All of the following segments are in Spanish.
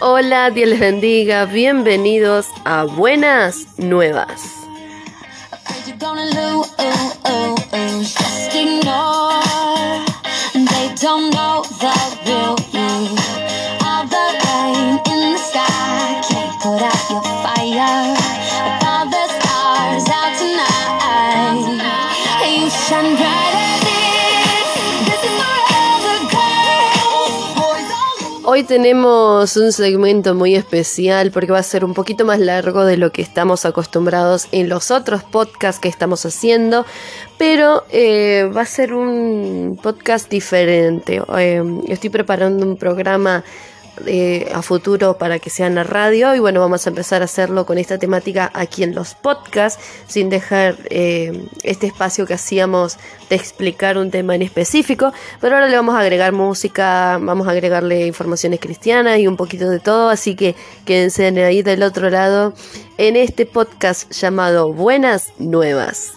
Hola, Dios les bendiga, bienvenidos a Buenas Nuevas. Hoy tenemos un segmento muy especial porque va a ser un poquito más largo de lo que estamos acostumbrados en los otros podcasts que estamos haciendo, pero eh, va a ser un podcast diferente. Eh, estoy preparando un programa a futuro para que sea en la radio. Y bueno vamos a empezar a hacerlo con esta temática aquí en los podcasts sin dejar eh, este espacio que hacíamos de explicar un tema en específico. Pero ahora le vamos a agregar música vamos a agregarle informaciones cristianas y un poquito de todo. Así que quédense ahí del otro lado en este podcast llamado Buenas Nuevas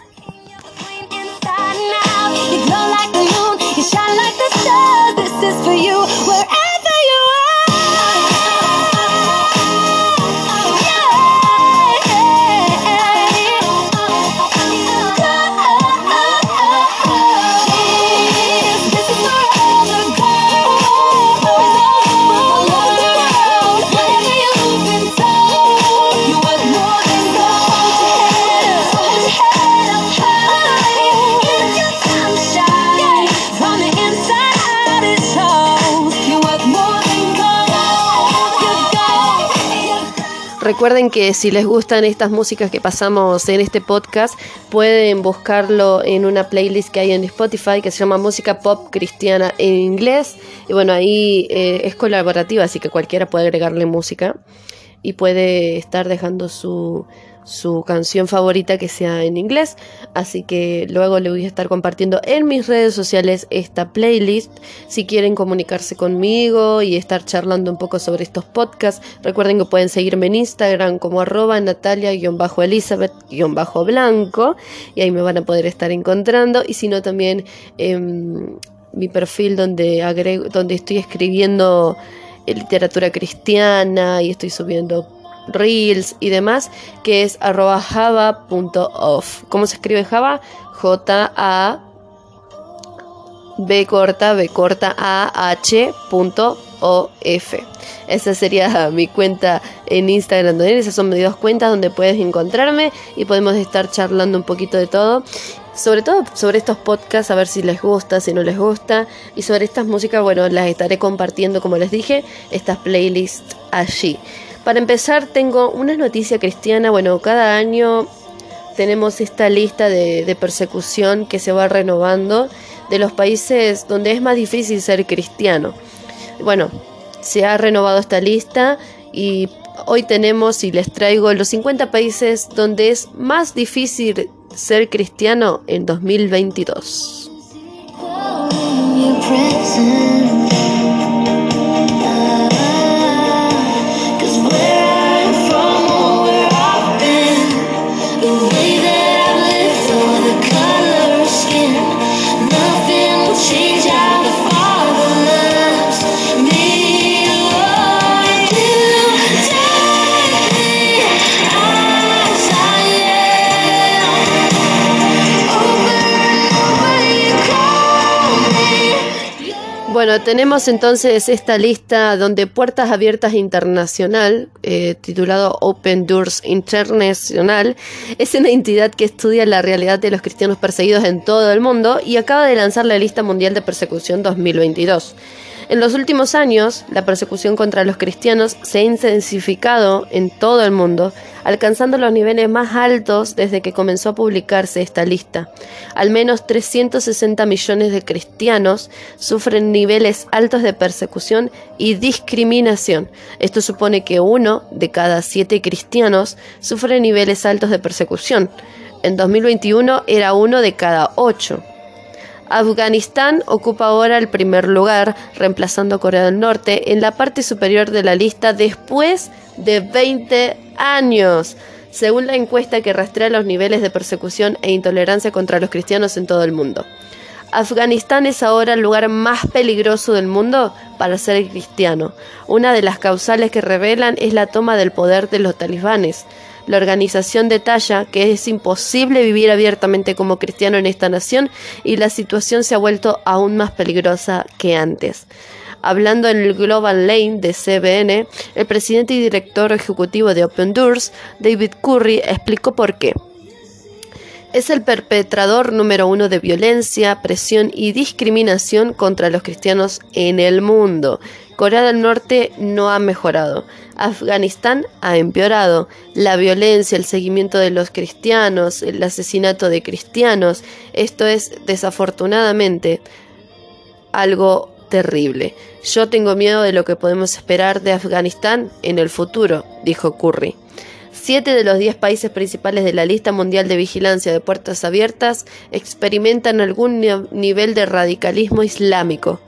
Recuerden que si les gustan estas músicas que pasamos en este podcast, pueden buscarlo en una playlist que hay en Spotify que se llama Música Pop Cristiana en inglés. Y bueno, ahí eh, es colaborativa, así que cualquiera puede agregarle música y puede estar dejando su, su canción favorita que sea en inglés. Así que luego le voy a estar compartiendo en mis redes sociales esta playlist. Si quieren comunicarse conmigo y estar charlando un poco sobre estos podcasts, recuerden que pueden seguirme en Instagram como arroba natalia-elizabeth-blanco y ahí me van a poder estar encontrando. Y si no, también en mi perfil donde, donde estoy escribiendo literatura cristiana y estoy subiendo reels y demás, que es arroba java.off. ¿Cómo se escribe Java? J-A B corta, B corta A H punto O F. Esa sería mi cuenta en Instagram. Esas son mis dos cuentas donde puedes encontrarme y podemos estar charlando un poquito de todo. Sobre todo sobre estos podcasts, a ver si les gusta, si no les gusta. Y sobre estas músicas, bueno, las estaré compartiendo, como les dije, estas playlists allí. Para empezar, tengo una noticia cristiana. Bueno, cada año tenemos esta lista de, persecución que se va renovando de los países donde es más difícil ser cristiano. Bueno, se ha renovado esta lista y hoy tenemos y les traigo los 50 países donde es más difícil ser cristiano en 2022. Bueno, tenemos entonces esta lista donde Puertas Abiertas Internacional, eh, titulado Open Doors International, es una entidad que estudia la realidad de los cristianos perseguidos en todo el mundo y acaba de lanzar la lista mundial de persecución 2022. En los últimos años, la persecución contra los cristianos se ha intensificado en todo el mundo, alcanzando los niveles más altos desde que comenzó a publicarse esta lista. Al menos 360 millones de cristianos sufren niveles altos de persecución y discriminación. Esto supone que uno de cada siete cristianos sufre niveles altos de persecución. En 2021 era uno de cada ocho. Afganistán ocupa ahora el primer lugar, reemplazando a Corea del Norte en la parte superior de la lista después de 20 años, según la encuesta que rastrea los niveles de persecución e intolerancia contra los cristianos en todo el mundo. Afganistán es ahora el lugar más peligroso del mundo para ser cristiano. Una de las causales que revelan es la toma del poder de los talibanes. La organización detalla que es imposible vivir abiertamente como cristiano en esta nación y la situación se ha vuelto aún más peligrosa que antes. Hablando en el Global Lane de CBN, el presidente y director ejecutivo de Open Doors, David Curry, explicó por qué. Es el perpetrador número uno de violencia, presión y discriminación contra los cristianos en el mundo. Corea del Norte no ha mejorado. Afganistán ha empeorado. La violencia, el seguimiento de los cristianos, el asesinato de cristianos, esto es desafortunadamente algo terrible. Yo tengo miedo de lo que podemos esperar de Afganistán en el futuro, dijo Curry. Siete de los diez países principales de la lista mundial de vigilancia de puertas abiertas experimentan algún nivel de radicalismo islámico.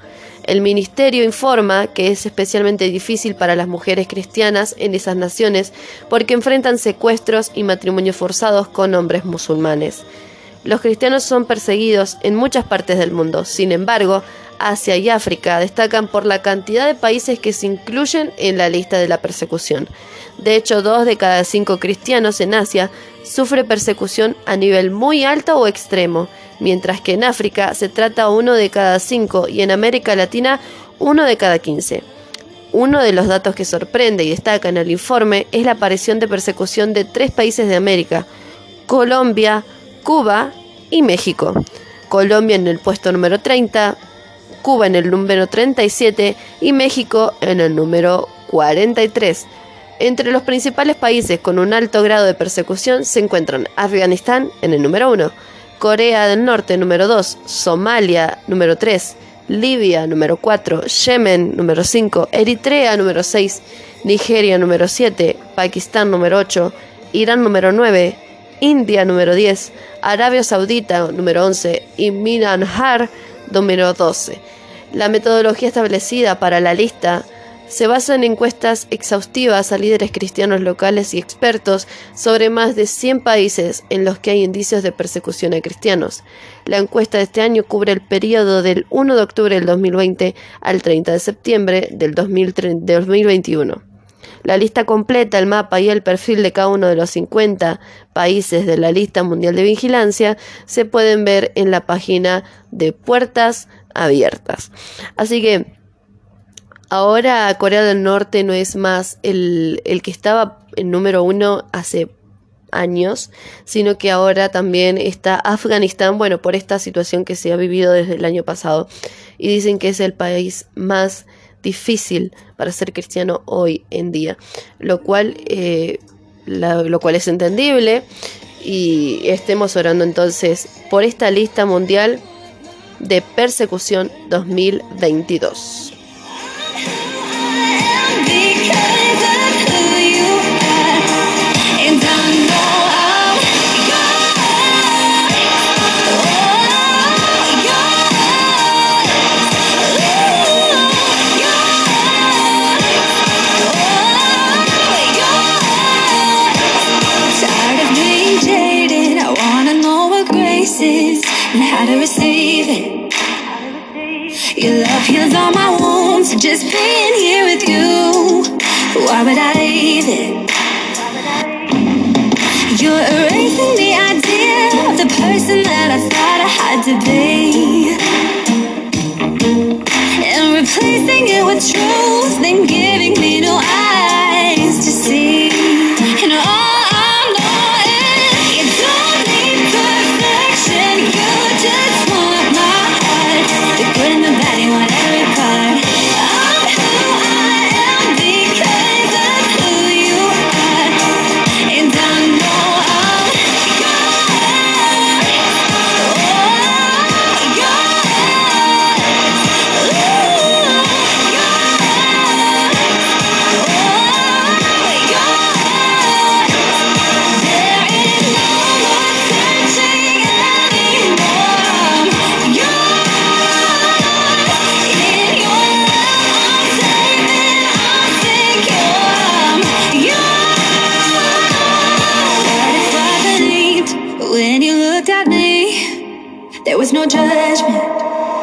El ministerio informa que es especialmente difícil para las mujeres cristianas en esas naciones porque enfrentan secuestros y matrimonios forzados con hombres musulmanes. Los cristianos son perseguidos en muchas partes del mundo. Sin embargo, Asia y África destacan por la cantidad de países que se incluyen en la lista de la persecución. De hecho, dos de cada cinco cristianos en Asia sufre persecución a nivel muy alto o extremo, mientras que en África se trata uno de cada cinco y en América Latina uno de cada quince. Uno de los datos que sorprende y destaca en el informe es la aparición de persecución de tres países de América, Colombia, Cuba y México. Colombia en el puesto número 30, Cuba en el número 37 y México en el número 43. Entre los principales países con un alto grado de persecución se encuentran Afganistán en el número 1, Corea del Norte número 2, Somalia número 3, Libia número 4, Yemen número 5, Eritrea número 6, Nigeria número 7, Pakistán número 8, Irán número 9, India número 10, Arabia Saudita número 11 y Myanmar número 12. La metodología establecida para la lista se basa en encuestas exhaustivas a líderes cristianos locales y expertos sobre más de 100 países en los que hay indicios de persecución a cristianos. La encuesta de este año cubre el periodo del 1 de octubre del 2020 al 30 de septiembre del 2021. La lista completa, el mapa y el perfil de cada uno de los 50 países de la lista mundial de vigilancia se pueden ver en la página de Puertas Abiertas. Así que Ahora Corea del Norte no es más el, que estaba en número uno hace años, sino que ahora también está Afganistán, bueno, por esta situación que se ha vivido desde el año pasado. Y dicen que es el país más difícil para ser cristiano hoy en día, lo cual, eh, lo cual es entendible y estemos orando entonces por esta lista mundial de persecución 2022. And how to know what grace is and how to receive. Your love heals all my wounds, just being here with you. Why would I leave it? You're erasing the idea of the person that I thought I had to be. And replacing it with truth, looked at me, there was no judgment.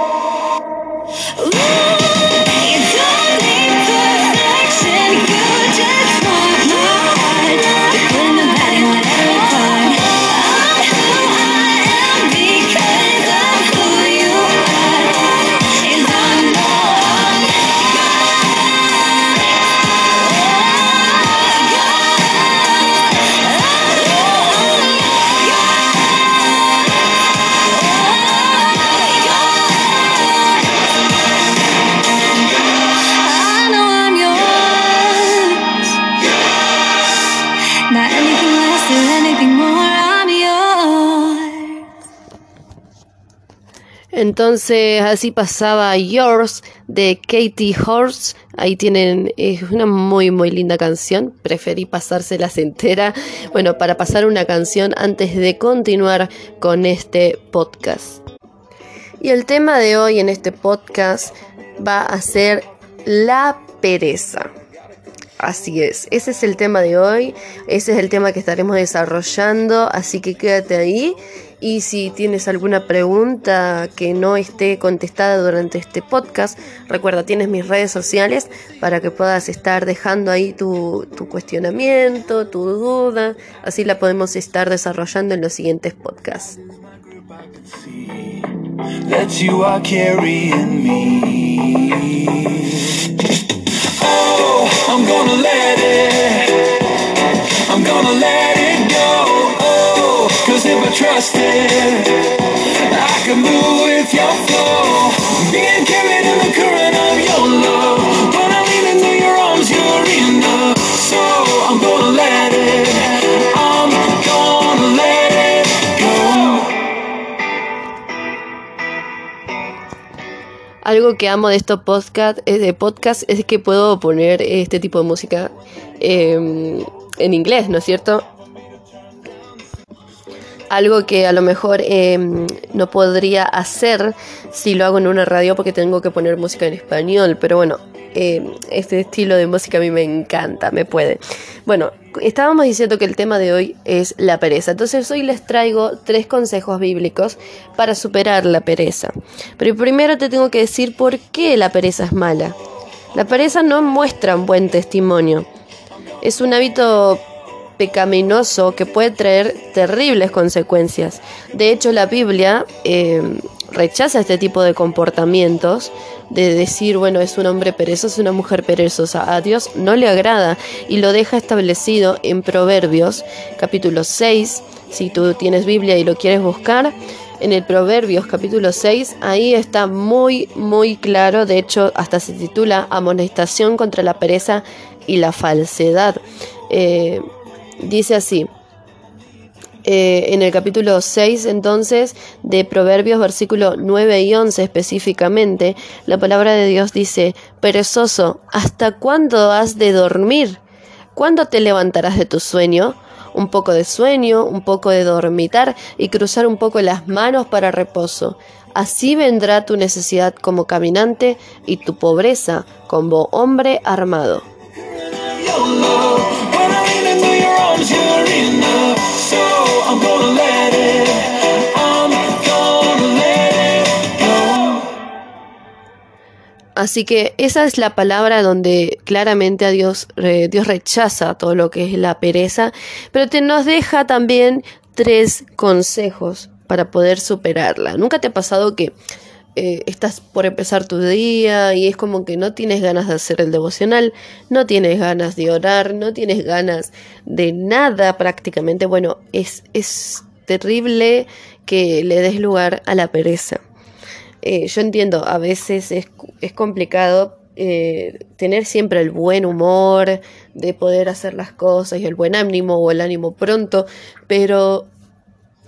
Entonces así pasaba Yours de Katie Horse. Ahí tienen, es una muy muy linda canción. Preferí pasárselas entera. Bueno, para pasar una canción antes de continuar con este podcast. Y el tema de hoy en este podcast va a ser la pereza. Así es, ese es el tema de hoy, ese es el tema que estaremos desarrollando, así que quédate ahí y si tienes alguna pregunta que no esté contestada durante este podcast, recuerda, tienes mis redes sociales para que puedas estar dejando ahí tu, cuestionamiento, tu duda, así la podemos estar desarrollando en los siguientes podcasts. I can move with your flow. Being in the current of your love. When I'm your arms, you're enough. So I'm gonna let it, go. Algo que amo de estos podcast, es de podcast es que puedo poner este tipo de música eh, en inglés, ¿no es cierto? Algo que a lo mejor eh, no podría hacer si lo hago en una radio porque tengo que poner música en español, pero bueno, eh, este estilo de música a mí me encanta, me puede. Bueno, estábamos diciendo que el tema de hoy es la pereza, entonces hoy les traigo tres consejos bíblicos para superar la pereza. Pero primero te tengo que decir por qué la pereza es mala. La pereza no muestra un buen testimonio. Es un hábito pecaminoso que puede traer terribles consecuencias. De hecho, la Biblia eh, rechaza este tipo de comportamientos, de decir, bueno, es un hombre perezoso, es una mujer perezosa. A Dios no le agrada y lo deja establecido en Proverbios, capítulo 6. Si tú tienes Biblia y lo quieres buscar, en el Proverbios capítulo 6, ahí está muy, muy claro, de hecho hasta se titula Amonestación contra la pereza y la falsedad. Eh, dice así, eh, en el capítulo 6 entonces de Proverbios versículo 9 y 11 específicamente, la palabra de Dios dice, perezoso, ¿hasta cuándo has de dormir? ¿Cuándo te levantarás de tu sueño? Un poco de sueño, un poco de dormitar y cruzar un poco las manos para reposo. Así vendrá tu necesidad como caminante y tu pobreza como hombre armado. Así que esa es la palabra donde claramente a Dios, Dios rechaza todo lo que es la pereza, pero te nos deja también tres consejos para poder superarla. ¿Nunca te ha pasado que eh, estás por empezar tu día y es como que no tienes ganas de hacer el devocional, no tienes ganas de orar, no tienes ganas de nada prácticamente? Bueno, es, es terrible que le des lugar a la pereza. Eh, yo entiendo, a veces es, es complicado eh, tener siempre el buen humor, de poder hacer las cosas y el buen ánimo o el ánimo pronto, pero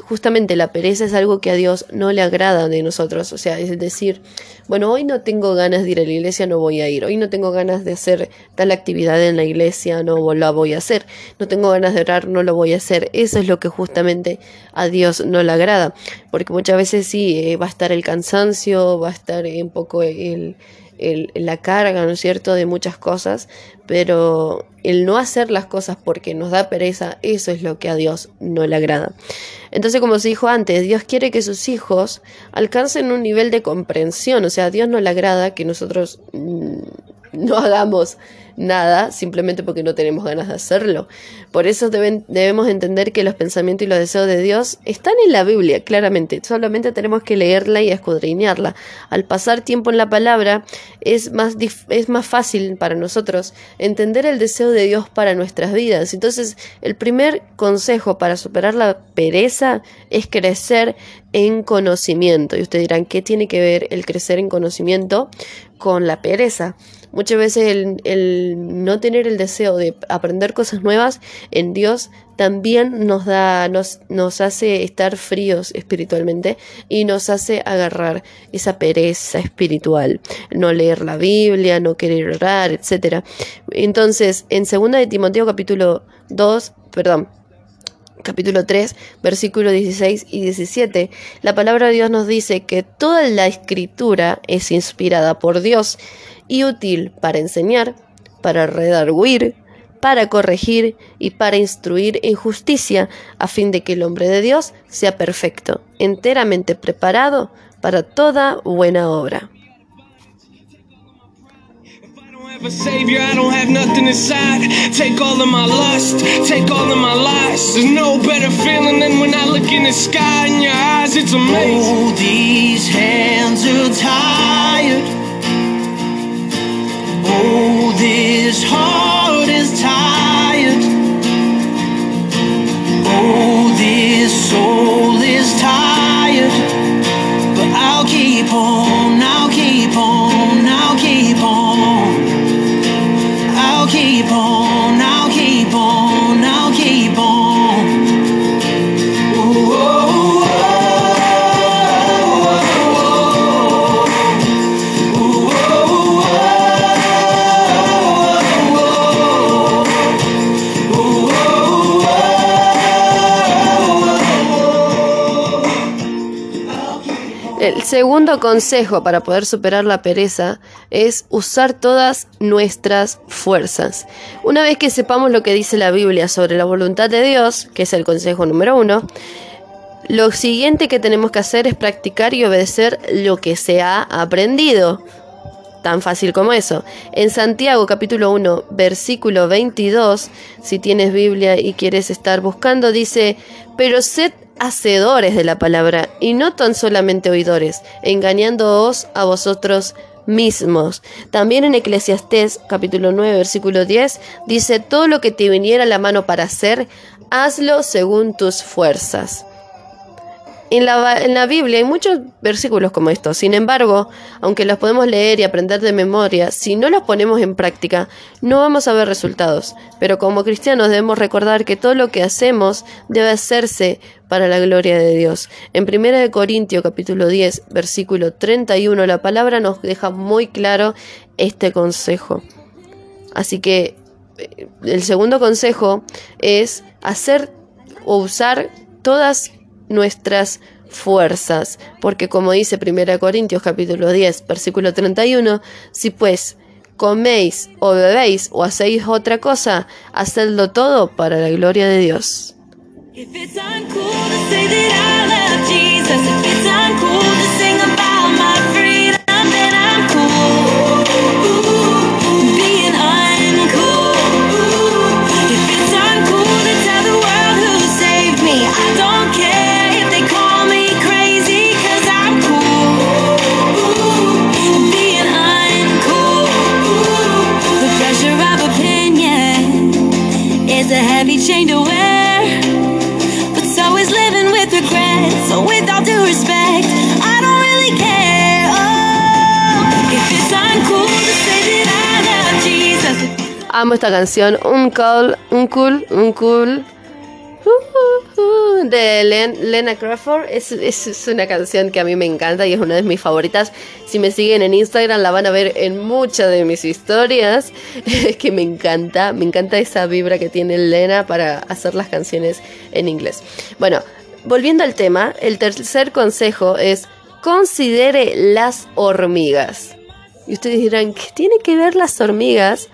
justamente la pereza es algo que a Dios no le agrada de nosotros. O sea, es decir, bueno, hoy no tengo ganas de ir a la iglesia, no voy a ir. Hoy no tengo ganas de hacer tal actividad en la iglesia, no la voy a hacer. No tengo ganas de orar, no lo voy a hacer. Eso es lo que justamente a Dios no le agrada. Porque muchas veces sí, eh, va a estar el cansancio, va a estar un poco el, el- la carga, ¿no es cierto?, de muchas cosas, pero el no hacer las cosas porque nos da pereza, eso es lo que a Dios no le agrada. Entonces, como se dijo antes, Dios quiere que sus hijos alcancen un nivel de comprensión, o sea, a Dios no le agrada que nosotros mm, no hagamos nada simplemente porque no tenemos ganas de hacerlo. Por eso debemos entender que los pensamientos y los deseos de Dios están en la Biblia, claramente. Solamente tenemos que leerla y escudriñarla. Al pasar tiempo en la palabra, es más, es más fácil para nosotros entender el deseo de Dios para nuestras vidas. Entonces, el primer consejo para superar la pereza es crecer en conocimiento. Y ustedes dirán, ¿qué tiene que ver el crecer en conocimiento con la pereza? Muchas veces el, el no tener el deseo de aprender cosas nuevas en Dios también nos da, nos, nos hace estar fríos espiritualmente y nos hace agarrar esa pereza espiritual, no leer la Biblia, no querer orar, etcétera. Entonces, en 2 de Timoteo capítulo 2, perdón, capítulo 3, versículos 16 y 17, la palabra de Dios nos dice que toda la escritura es inspirada por Dios y útil para enseñar, para redarguir, para corregir y para instruir en justicia, a fin de que el hombre de Dios sea perfecto, enteramente preparado para toda buena obra. Have a savior, I don't have nothing inside. Take all of my lust, take all of my lies. There's no better feeling than when I look in the sky in your eyes. It's amazing. Oh, these hands are tired. Oh, this heart segundo consejo para poder superar la pereza es usar todas nuestras fuerzas. Una vez que sepamos lo que dice la Biblia sobre la voluntad de Dios, que es el consejo número uno, lo siguiente que tenemos que hacer es practicar y obedecer lo que se ha aprendido. Tan fácil como eso. En Santiago capítulo 1, versículo 22, si tienes Biblia y quieres estar buscando, dice, pero sed hacedores de la palabra y no tan solamente oidores, engañándoos a vosotros mismos. También en Eclesiastés capítulo 9, versículo 10, dice, todo lo que te viniera a la mano para hacer, hazlo según tus fuerzas. En la, en la Biblia hay muchos versículos como estos. Sin embargo, aunque los podemos leer y aprender de memoria, si no los ponemos en práctica, no vamos a ver resultados. Pero como cristianos debemos recordar que todo lo que hacemos debe hacerse para la gloria de Dios. En 1 Corintios capítulo 10, versículo 31, la palabra nos deja muy claro este consejo. Así que eh, el segundo consejo es hacer o usar todas nuestras fuerzas, porque como dice 1 Corintios capítulo 10, versículo 31, si pues coméis o bebéis o hacéis otra cosa, hacedlo todo para la gloria de Dios. Amo esta canción, un cool, un cool, un cool. de Len- Lena Crawford es, es- es una canción que a mí me encanta y es una de mis favoritas. Si me siguen en Instagram la van a ver en muchas de mis historias. Es que me encanta, me encanta esa vibra que tiene Lena para hacer las canciones en inglés. Bueno, volviendo al tema, el tercer consejo es considere las hormigas. Y ustedes dirán, ¿qué tiene que ver las hormigas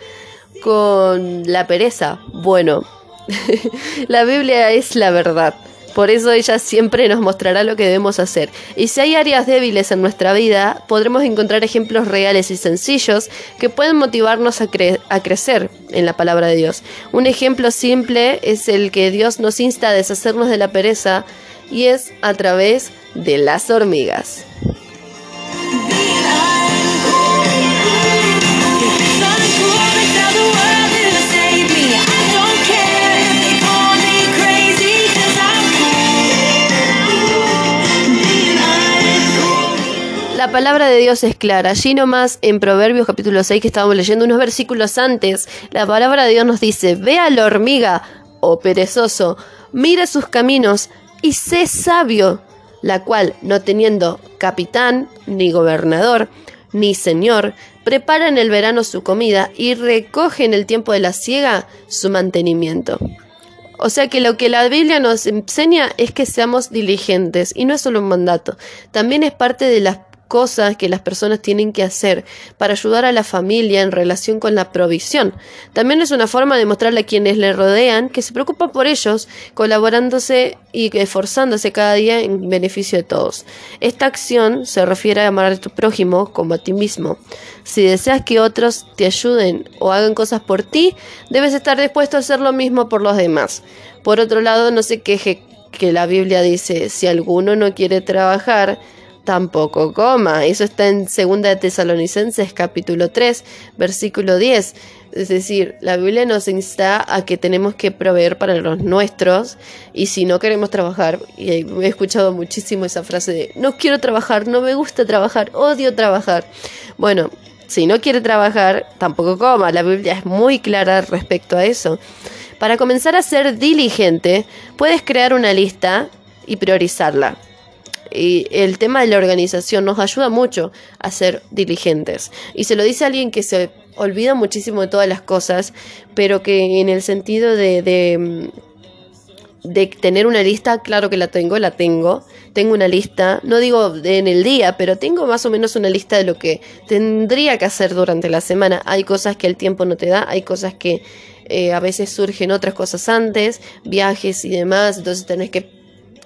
con la pereza? Bueno, la Biblia es la verdad. Por eso ella siempre nos mostrará lo que debemos hacer. Y si hay áreas débiles en nuestra vida, podremos encontrar ejemplos reales y sencillos que pueden motivarnos a, cre- a crecer en la palabra de Dios. Un ejemplo simple es el que Dios nos insta a deshacernos de la pereza y es a través de las hormigas. Palabra de Dios es clara. Allí nomás en Proverbios capítulo 6 que estábamos leyendo unos versículos antes, la palabra de Dios nos dice, ve a la hormiga, oh perezoso, mira sus caminos y sé sabio, la cual, no teniendo capitán, ni gobernador, ni señor, prepara en el verano su comida y recoge en el tiempo de la siega su mantenimiento. O sea que lo que la Biblia nos enseña es que seamos diligentes y no es solo un mandato, también es parte de las cosas que las personas tienen que hacer para ayudar a la familia en relación con la provisión. También es una forma de mostrarle a quienes le rodean que se preocupa por ellos, colaborándose y esforzándose cada día en beneficio de todos. Esta acción se refiere a amar a tu prójimo como a ti mismo. Si deseas que otros te ayuden o hagan cosas por ti, debes estar dispuesto a hacer lo mismo por los demás. Por otro lado, no se queje que la Biblia dice, si alguno no quiere trabajar, tampoco coma. Eso está en 2 de Tesalonicenses capítulo 3, versículo 10. Es decir, la Biblia nos insta a que tenemos que proveer para los nuestros y si no queremos trabajar, y he escuchado muchísimo esa frase de no quiero trabajar, no me gusta trabajar, odio trabajar. Bueno, si no quiere trabajar, tampoco coma. La Biblia es muy clara respecto a eso. Para comenzar a ser diligente, puedes crear una lista y priorizarla. Y el tema de la organización nos ayuda mucho a ser diligentes. Y se lo dice alguien que se olvida muchísimo de todas las cosas, pero que en el sentido de, de, de tener una lista, claro que la tengo, la tengo. Tengo una lista, no digo en el día, pero tengo más o menos una lista de lo que tendría que hacer durante la semana. Hay cosas que el tiempo no te da, hay cosas que eh, a veces surgen otras cosas antes, viajes y demás, entonces tenés que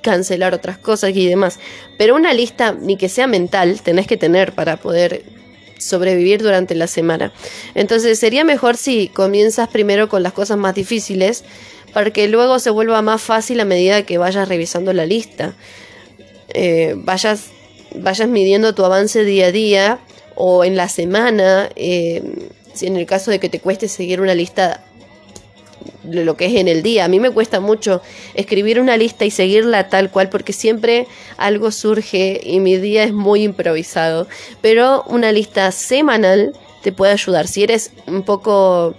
cancelar otras cosas y demás. Pero una lista, ni que sea mental, tenés que tener para poder sobrevivir durante la semana. Entonces sería mejor si comienzas primero con las cosas más difíciles para que luego se vuelva más fácil a medida que vayas revisando la lista. Eh, vayas, vayas midiendo tu avance día a día o en la semana, eh, si en el caso de que te cueste seguir una lista lo que es en el día. A mí me cuesta mucho escribir una lista y seguirla tal cual porque siempre algo surge y mi día es muy improvisado. Pero una lista semanal te puede ayudar. Si eres un poco...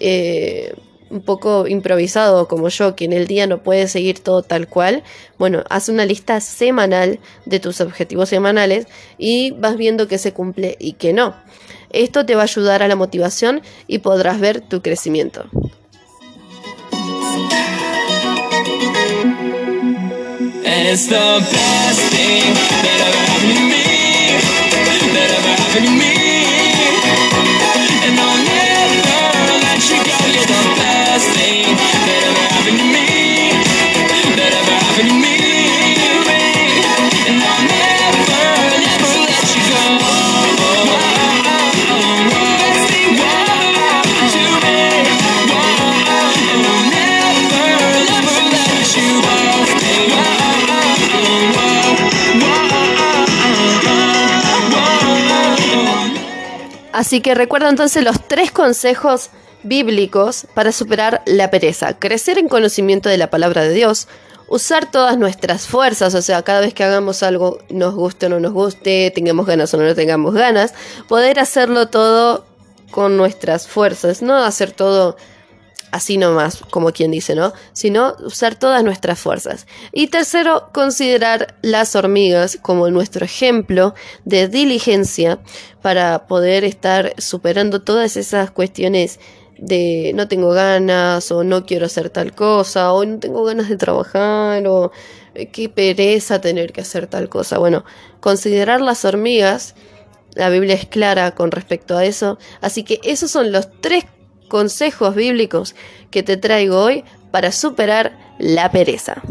eh, un poco improvisado como yo, que en el día no puedes seguir todo tal cual, bueno, haz una lista semanal de tus objetivos semanales y vas viendo que se cumple y que no. Esto te va a ayudar a la motivación y podrás ver tu crecimiento. And it's the best thing that ever happened to me. That ever happened to me. And I'll never let you go. You're the best thing that ever happened to me. That ever happened to me. Así que recuerda entonces los tres consejos bíblicos para superar la pereza. Crecer en conocimiento de la palabra de Dios, usar todas nuestras fuerzas, o sea, cada vez que hagamos algo, nos guste o no nos guste, tengamos ganas o no tengamos ganas, poder hacerlo todo con nuestras fuerzas, no hacer todo así nomás, como quien dice, ¿no? Sino usar todas nuestras fuerzas. Y tercero, considerar las hormigas como nuestro ejemplo de diligencia para poder estar superando todas esas cuestiones de no tengo ganas o no quiero hacer tal cosa o no tengo ganas de trabajar o eh, qué pereza tener que hacer tal cosa. Bueno, considerar las hormigas La Biblia es clara con respecto a eso. Así que esos son los tres consejos bíblicos que te traigo hoy para superar la pereza.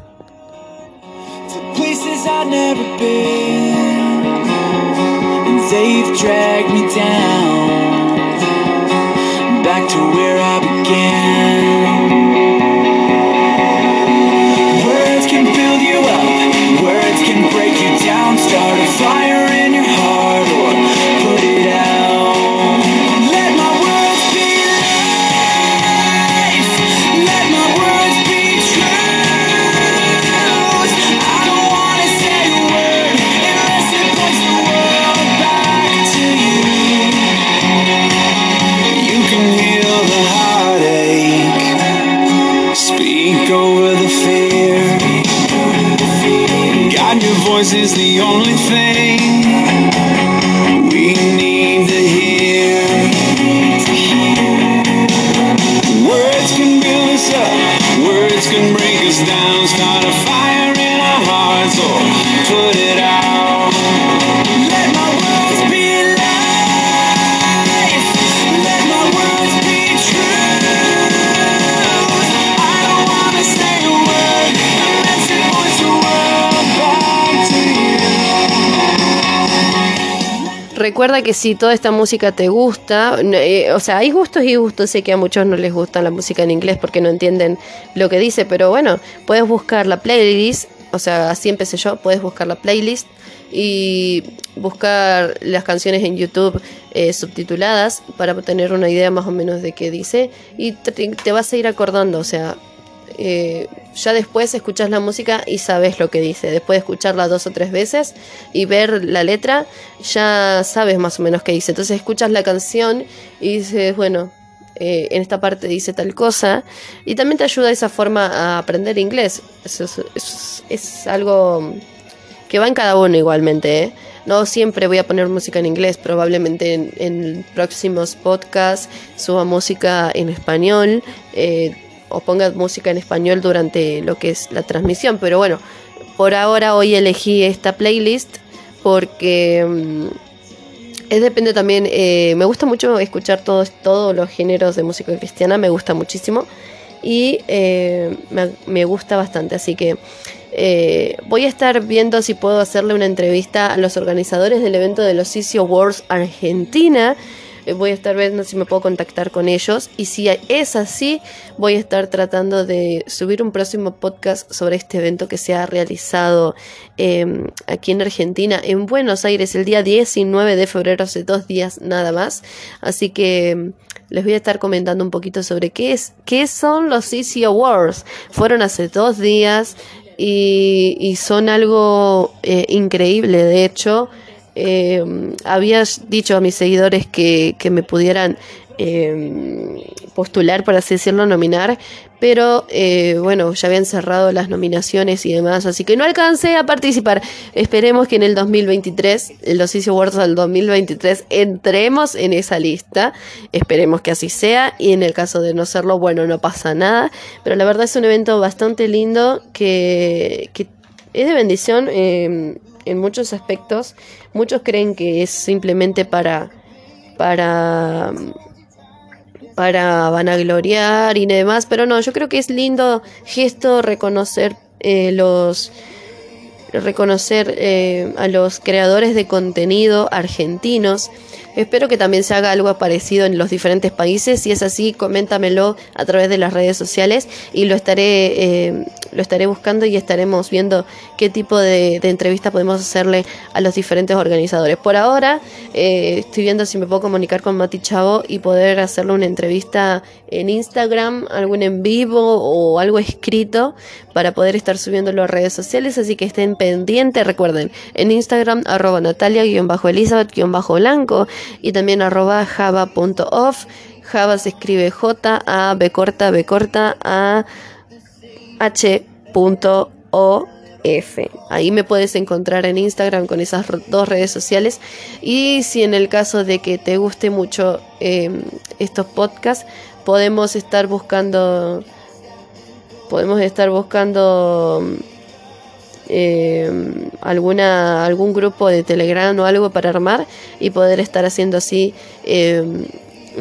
back to where I began. Recuerda que si toda esta música te gusta, eh, o sea, hay gustos y gustos, sé que a muchos no les gusta la música en inglés porque no entienden lo que dice, pero bueno, puedes buscar la playlist, o sea, así empecé yo, puedes buscar la playlist y buscar las canciones en YouTube eh, subtituladas para tener una idea más o menos de qué dice y te, te vas a ir acordando, o sea, eh, ya después escuchas la música y sabes lo que dice. Después de escucharla dos o tres veces y ver la letra, ya sabes más o menos qué dice. Entonces escuchas la canción y dices, bueno, eh, en esta parte dice tal cosa. Y también te ayuda de esa forma a aprender inglés. Eso es, algo que va en cada uno igualmente. ¿eh? No siempre voy a poner música en inglés, probablemente en, próximos podcasts suba música en español o ponga música en español durante lo que es la transmisión. Pero bueno, por ahora hoy elegí esta playlist porque mm, es depende también, eh, me gusta mucho escuchar todos, todos los géneros de música cristiana, me gusta muchísimo y eh, me, gusta bastante, así que eh, voy a estar viendo si puedo hacerle una entrevista a los organizadores del evento de los Sisio Awards Argentina. Voy a estar viendo si me puedo contactar con ellos y si es así, voy a estar tratando de subir un próximo podcast sobre este evento que se ha realizado eh, aquí en Argentina, en Buenos Aires, el día 19 de febrero, hace dos días nada más. Así que mm, les voy a estar comentando un poquito sobre qué es, qué son los CC Awards. Fueron hace dos días y, y son algo eh, increíble. De hecho, eh, había dicho a mis seguidores que, que me pudieran eh, postular, por así decirlo, nominar, pero eh, bueno, ya habían cerrado las nominaciones y demás, así que no alcancé a participar. Esperemos que en el 2023, en los Easy Awards del 2023, entremos en esa lista. Esperemos que así sea y en el caso de no serlo, bueno, no pasa nada, pero la verdad es un evento bastante lindo que, que es de bendición eh, en muchos aspectos. Muchos creen que es simplemente para para para vanagloriar y demás, pero no, yo creo que es lindo gesto reconocer eh, los reconocer eh, a los creadores de contenido argentinos. Espero que también se haga algo parecido en los diferentes países. Si es así, coméntamelo a través de las redes sociales y lo estaré, eh, lo estaré buscando y estaremos viendo qué tipo de, entrevista podemos hacerle a los diferentes organizadores. Por ahora, eh, estoy viendo si me puedo comunicar con Mati Chavo y poder hacerle una entrevista en Instagram, algún en vivo o algo escrito para poder estar subiéndolo a redes sociales. Así que estén pendientes. Recuerden, en Instagram, arroba natalia-elizabeth-blanco y también arroba java.off. Java se escribe J A B corta B corta A H.O.F. Ahí me puedes encontrar en Instagram con esas dos redes sociales. Y si en el caso de que te guste mucho eh, estos podcasts, podemos estar buscando. Podemos estar buscando eh, alguna algún grupo de Telegram o algo para armar y poder estar haciendo así eh,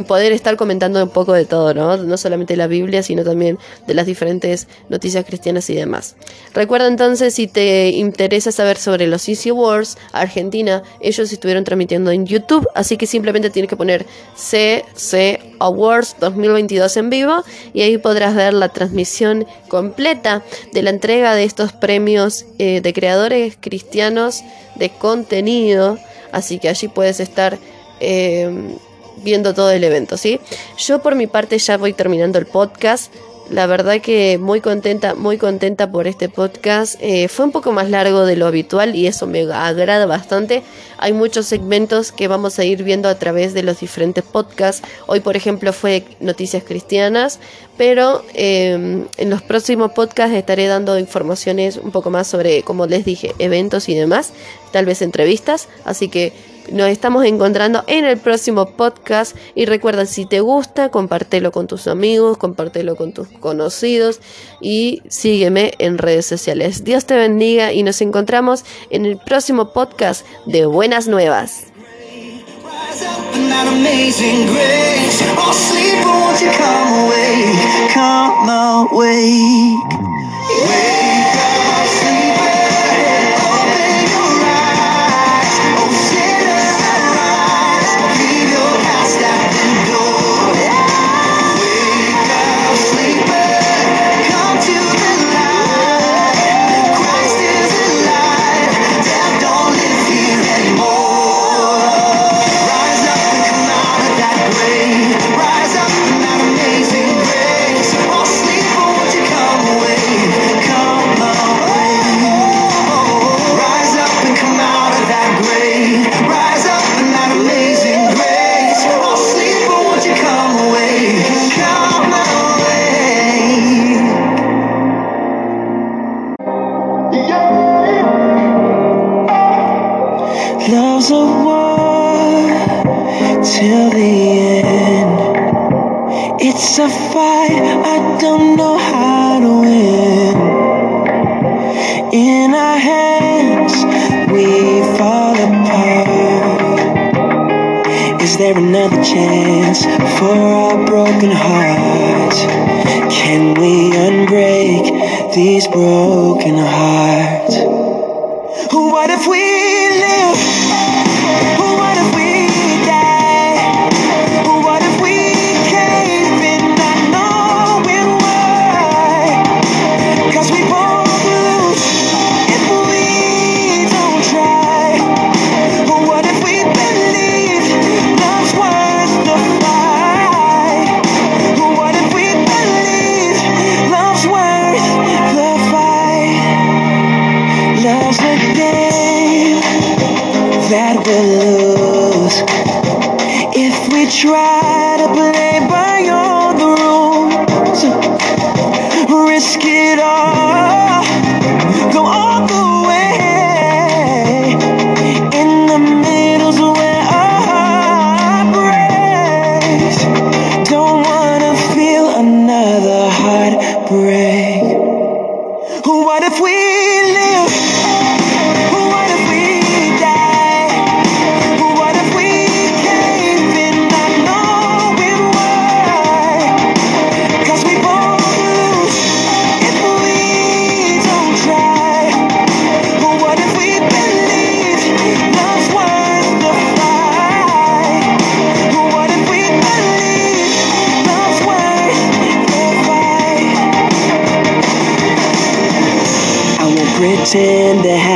poder estar comentando un poco de todo, ¿no? No solamente la Biblia, sino también de las diferentes noticias cristianas y demás. Recuerda entonces, si te interesa saber sobre los Easy Awards Argentina, ellos estuvieron transmitiendo en YouTube, así que simplemente tienes que poner CC Awards 2022 en vivo y ahí podrás ver la transmisión completa de la entrega de estos premios eh, de creadores cristianos de contenido, así que allí puedes estar... eh, viendo todo el evento, ¿sí? Yo por mi parte ya voy terminando el podcast. La verdad que muy contenta, muy contenta por este podcast. Eh, fue un poco más largo de lo habitual y eso me agrada bastante. Hay muchos segmentos que vamos a ir viendo a través de los diferentes podcasts. Hoy, por ejemplo, fue Noticias Cristianas, pero eh, en los próximos podcasts estaré dando informaciones un poco más sobre, como les dije, eventos y demás, tal vez entrevistas. Así que nos estamos encontrando en el próximo podcast y recuerda si te gusta, compártelo con tus amigos, compártelo con tus conocidos y sígueme en redes sociales. Dios te bendiga y nos encontramos en el próximo podcast de Buenas Nuevas.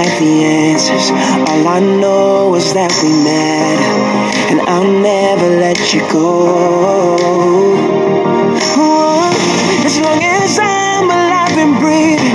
had the answers. All I know is that we met, and I'll never let you go. Oh, as long as I'm alive and breathing.